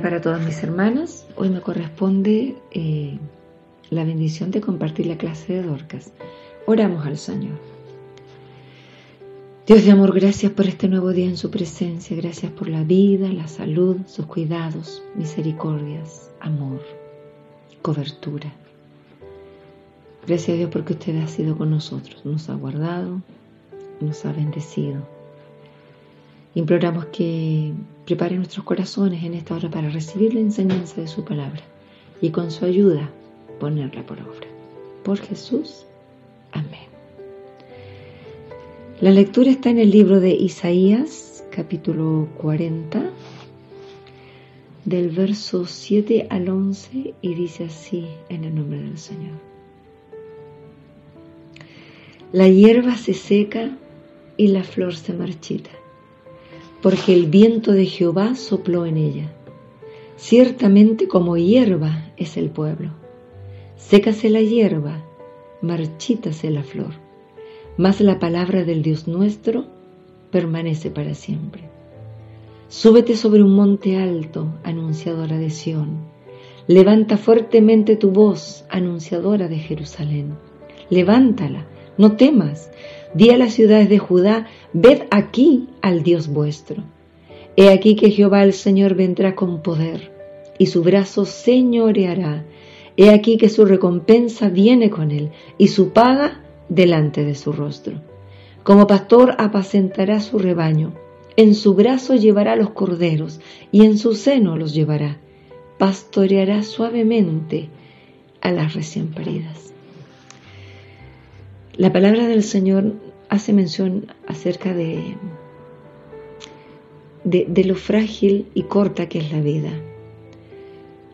para todas mis hermanas. Hoy me corresponde eh, la bendición de compartir la clase de Dorcas. Oramos al Señor. Dios de amor, gracias por este nuevo día en su presencia. Gracias por la vida, la salud, sus cuidados, misericordias, amor, cobertura. Gracias a Dios porque usted ha sido con nosotros, nos ha guardado, nos ha bendecido. Imploramos que prepare nuestros corazones en esta hora para recibir la enseñanza de su palabra y con su ayuda ponerla por obra. Por Jesús. Amén. La lectura está en el libro de Isaías, capítulo 40, del verso 7 al 11, y dice así en el nombre del Señor. La hierba se seca y la flor se marchita porque el viento de Jehová sopló en ella. Ciertamente como hierba es el pueblo. Sécase la hierba, marchítase la flor, mas la palabra del Dios nuestro permanece para siempre. Súbete sobre un monte alto, anunciadora de Sión. Levanta fuertemente tu voz, anunciadora de Jerusalén. Levántala, no temas, Di a las ciudades de Judá, ved aquí al Dios vuestro. He aquí que Jehová el Señor vendrá con poder, y su brazo señoreará. He aquí que su recompensa viene con él, y su paga delante de su rostro. Como pastor apacentará su rebaño, en su brazo llevará los corderos, y en su seno los llevará. Pastoreará suavemente a las recién paridas. La palabra del Señor hace mención acerca de, de, lo frágil y corta que es la vida.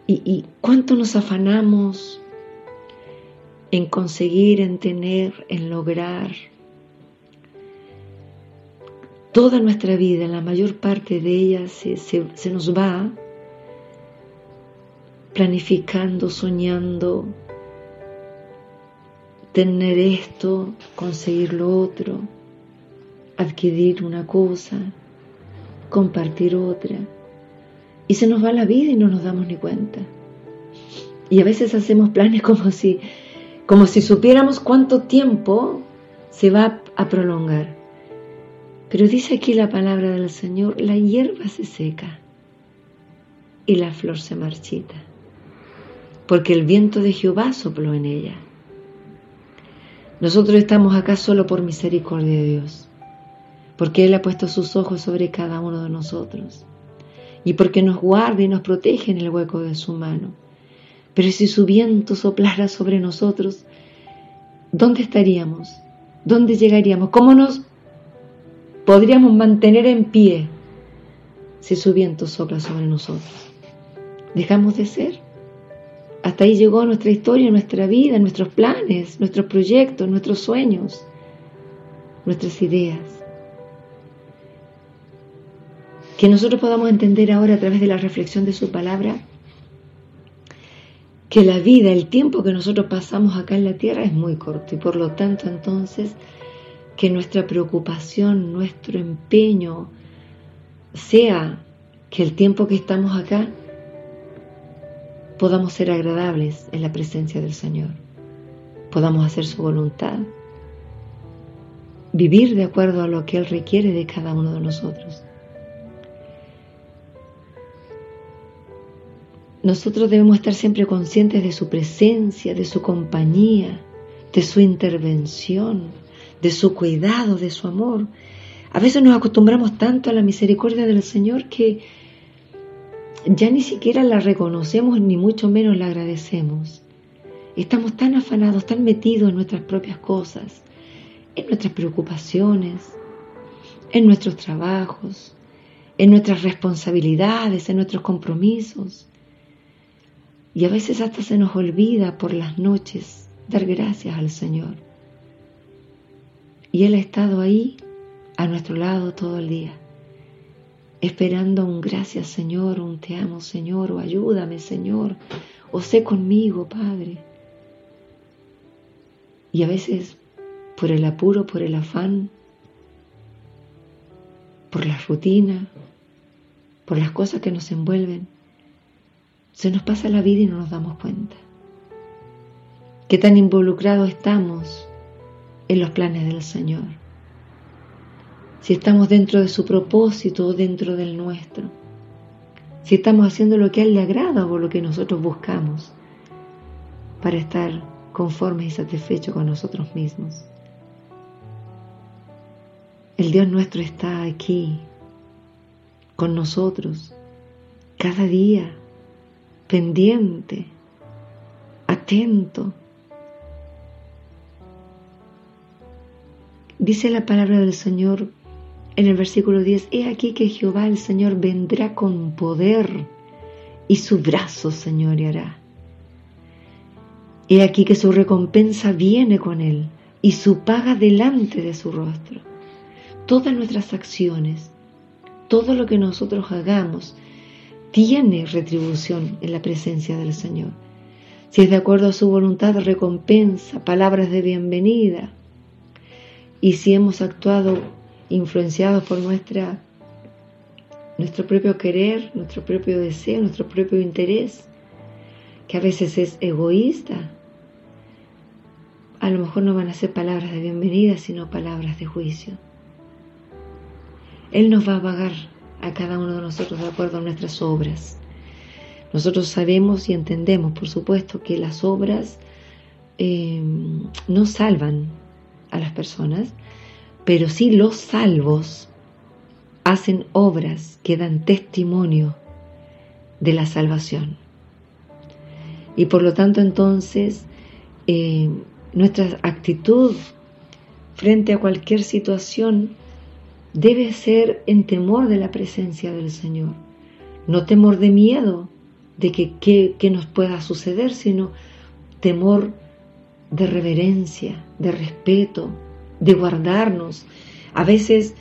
Y, cuánto nos afanamos en conseguir, en tener, en lograr. Toda nuestra vida, la mayor parte de ella se, se nos va planificando, soñando, tener esto, conseguir lo otro, adquirir una cosa, compartir otra. Y se nos va la vida y no nos damos ni cuenta. Y a veces hacemos planes como si, como si supiéramos cuánto tiempo se va a prolongar. Pero dice aquí la palabra del Señor, la hierba se seca y la flor se marchita, porque el viento de Jehová sopló en ella. Nosotros estamos acá solo por misericordia de Dios, porque Él ha puesto sus ojos sobre cada uno de nosotros y porque nos guarda y nos protege en el hueco de su mano. Pero si su viento soplara sobre nosotros, ¿dónde estaríamos? ¿Dónde llegaríamos? ¿Cómo nos podríamos mantener en pie si su viento sopla sobre nosotros? ¿Dejamos de ser? Hasta ahí llegó nuestra historia, nuestra vida, nuestros planes, nuestros proyectos, nuestros sueños, nuestras ideas. Que nosotros podamos entender ahora a través de la reflexión de su palabra que la vida, el tiempo que nosotros pasamos acá en la tierra es muy corto y por lo tanto entonces que nuestra preocupación, nuestro empeño sea que el tiempo que estamos acá podamos ser agradables en la presencia del Señor, podamos hacer su voluntad, vivir de acuerdo a lo que Él requiere de cada uno de nosotros. Nosotros debemos estar siempre conscientes de su presencia, de su compañía, de su intervención, de su cuidado, de su amor. A veces nos acostumbramos tanto a la misericordia del Señor que ya ni siquiera la reconocemos ni mucho menos la agradecemos. Estamos tan afanados, tan metidos en nuestras propias cosas, en nuestras preocupaciones, en nuestros trabajos, en nuestras responsabilidades, en nuestros compromisos. Y a veces hasta se nos olvida por las noches dar gracias al Señor. Y Él ha estado ahí a nuestro lado todo el día esperando un gracias Señor, un te amo Señor, o ayúdame Señor, o sé conmigo Padre. Y a veces por el apuro, por el afán, por la rutina, por las cosas que nos envuelven, se nos pasa la vida y no nos damos cuenta. Qué tan involucrados estamos en los planes del Señor. Si estamos dentro de su propósito o dentro del nuestro. Si estamos haciendo lo que a Él le agrada o lo que nosotros buscamos para estar conformes y satisfechos con nosotros mismos. El Dios nuestro está aquí, con nosotros, cada día, pendiente, atento. Dice la palabra del Señor en el versículo 10, He aquí que Jehová el Señor vendrá con poder y su brazo señoreará. He aquí que su recompensa viene con él y su paga delante de su rostro. Todas nuestras acciones, todo lo que nosotros hagamos, tiene retribución en la presencia del Señor. Si es de acuerdo a su voluntad, recompensa, palabras de bienvenida. Y si hemos actuado influenciados por nuestra, nuestro propio querer, nuestro propio deseo, nuestro propio interés, que a veces es egoísta, a lo mejor no van a ser palabras de bienvenida, sino palabras de juicio. Él nos va a pagar a cada uno de nosotros de acuerdo a nuestras obras. Nosotros sabemos y entendemos, por supuesto, que las obras eh, no salvan a las personas, pero sí los salvos hacen obras que dan testimonio de la salvación. Y por lo tanto entonces eh, nuestra actitud frente a cualquier situación debe ser en temor de la presencia del Señor. No temor de miedo de que, que, nos pueda suceder, sino temor de reverencia, de respeto, de guardarnos. A veces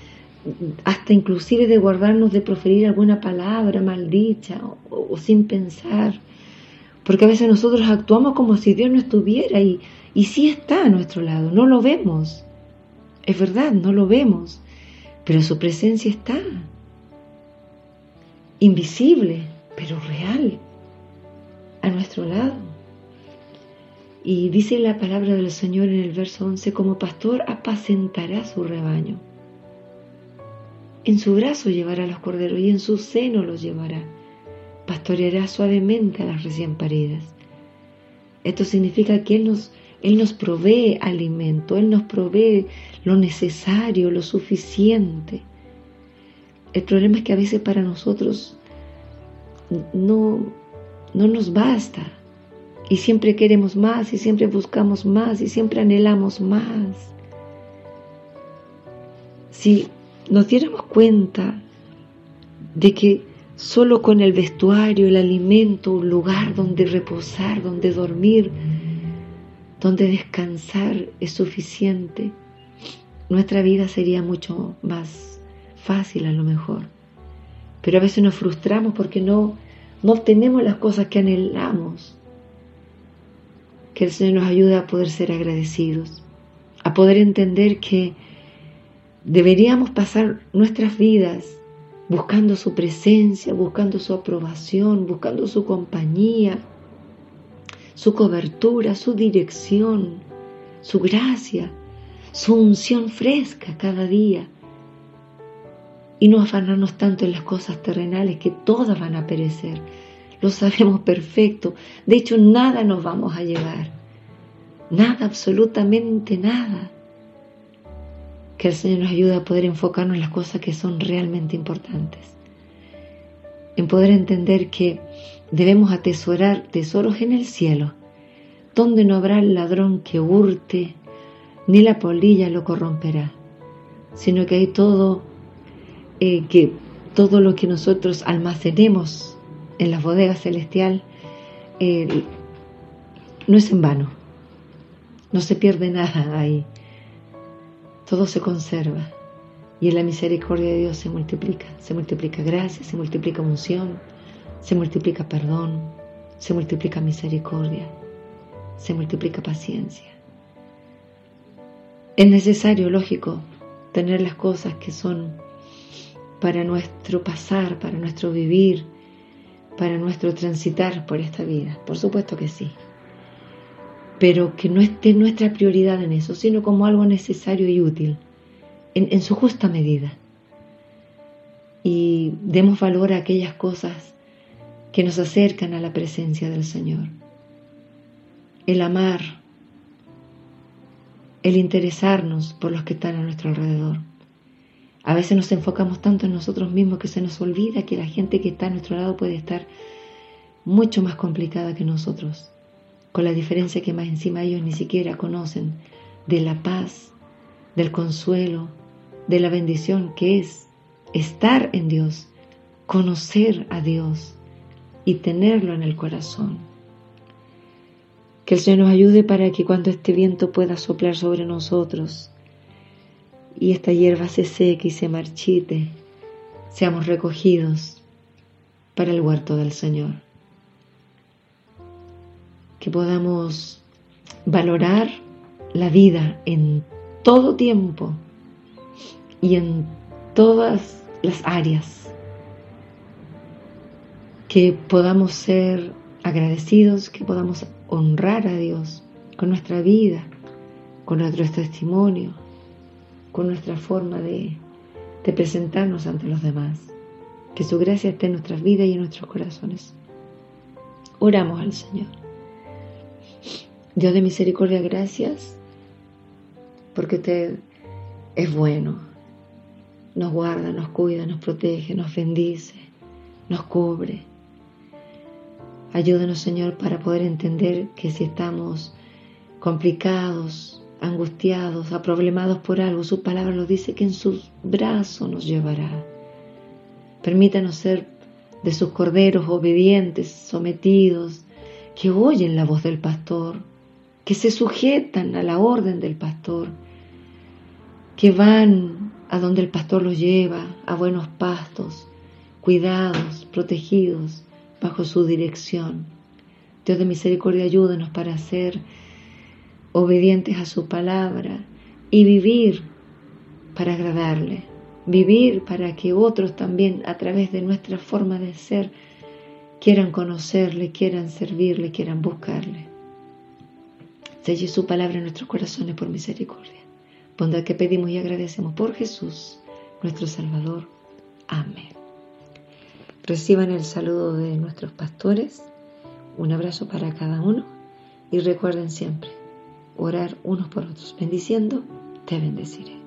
hasta inclusive de guardarnos de proferir alguna palabra maldicha o, sin pensar. Porque a veces nosotros actuamos como si Dios no estuviera y, y sí está a nuestro lado, no lo vemos. Es verdad, no lo vemos pero su presencia está, invisible, pero real, a nuestro lado. Y dice la palabra del Señor en el verso 11, como pastor apacentará su rebaño. En su brazo llevará los corderos y en su seno los llevará. Pastoreará suavemente a las recién paridas. Esto significa que Él nos él nos provee alimento, Él nos provee lo necesario, lo suficiente. El problema es que a veces para nosotros no, no nos basta y siempre queremos más y siempre buscamos más y siempre anhelamos más. Si nos diéramos cuenta de que solo con el vestuario, el alimento, un lugar donde reposar, donde dormir, donde descansar es suficiente, nuestra vida sería mucho más fácil a lo mejor. Pero a veces nos frustramos porque no, no obtenemos las cosas que anhelamos. Que el Señor nos ayude a poder ser agradecidos, a poder entender que deberíamos pasar nuestras vidas buscando su presencia, buscando su aprobación, buscando su compañía, su cobertura, su dirección, su gracia, su unción fresca cada día. Y no afanarnos tanto en las cosas terrenales que todas van a perecer. Lo sabemos perfecto. De hecho, nada nos vamos a llevar. Nada, absolutamente nada. Que el Señor nos ayude a poder enfocarnos en las cosas que son realmente importantes. En poder entender que Debemos atesorar tesoros en el cielo, donde no habrá el ladrón que hurte, ni la polilla lo corromperá, sino que hay todo, eh, que todo lo que nosotros almacenemos en la bodega celestial eh, no es en vano, no se pierde nada ahí, todo se conserva. Y en la misericordia de Dios se multiplica, se multiplica gracia, se multiplica unción se multiplica perdón, se multiplica misericordia, se multiplica paciencia. Es necesario, lógico, tener las cosas que son para nuestro pasar, para nuestro vivir, para nuestro transitar por esta vida, por supuesto que sí, pero que no esté nuestra prioridad en eso, sino como algo necesario y útil, en, en su justa medida. Y demos valor a aquellas cosas que nos acercan a la presencia del Señor. El amar, el interesarnos por los que están a nuestro alrededor. A veces nos enfocamos tanto en nosotros mismos que se nos olvida que la gente que está a nuestro lado puede estar mucho más complicada que nosotros, con la diferencia que más encima ellos ni siquiera conocen de la paz, del consuelo, de la bendición que es estar en Dios, conocer a Dios y tenerlo en el corazón. Que el Señor nos ayude para que cuando este viento pueda soplar sobre nosotros y esta hierba se seque y se marchite, seamos recogidos para el huerto del Señor. Que podamos valorar la vida en todo tiempo y en todas las áreas. Que podamos ser agradecidos, que podamos honrar a Dios con nuestra vida, con nuestro testimonio, con nuestra forma de, presentarnos ante los demás. Que su gracia esté en nuestras vidas y en nuestros corazones. Oramos al Señor. Dios de misericordia, gracias, porque usted es bueno, nos guarda, nos cuida, nos protege, nos bendice, nos cubre. Ayúdanos, Señor, para poder entender que si estamos complicados, angustiados, aproblemados por algo, su palabra nos dice que en sus brazos nos llevará. Permítanos ser de sus corderos obedientes, sometidos, que oyen la voz del pastor, que se sujetan a la orden del pastor, que van a donde el pastor los lleva, a buenos pastos, cuidados, protegidos, bajo su dirección. Dios de misericordia, ayúdanos para ser obedientes a su palabra y vivir para agradarle, vivir para que otros también a través de nuestra forma de ser quieran conocerle, quieran servirle, quieran buscarle. Selle su palabra en nuestros corazones por misericordia bondad que pedimos y agradecemos por Jesús, nuestro Salvador. Amén. Reciban el saludo de nuestros pastores, un abrazo para cada uno y recuerden siempre orar unos por otros. Bendiciendo, te bendeciré.